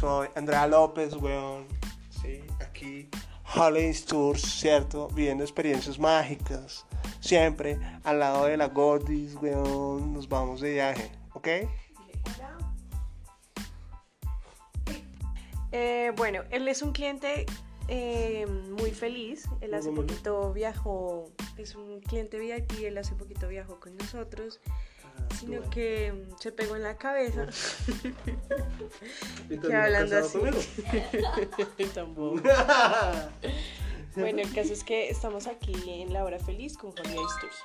soy Andrea López, weón. Sí, aquí. Holidays Tours, ¿cierto? Viviendo experiencias mágicas. Siempre al lado de la Gordis, weón. Nos vamos de viaje, ¿ok? Eh, bueno, él es un cliente eh, muy feliz. Él hace poquito viajó, es un cliente VIP, él hace poquito viajó con nosotros. Sino que mm, se pegó en la cabeza. que hablando así. Tampoco. bueno, el caso es que estamos aquí en la hora feliz con Jorge Tours.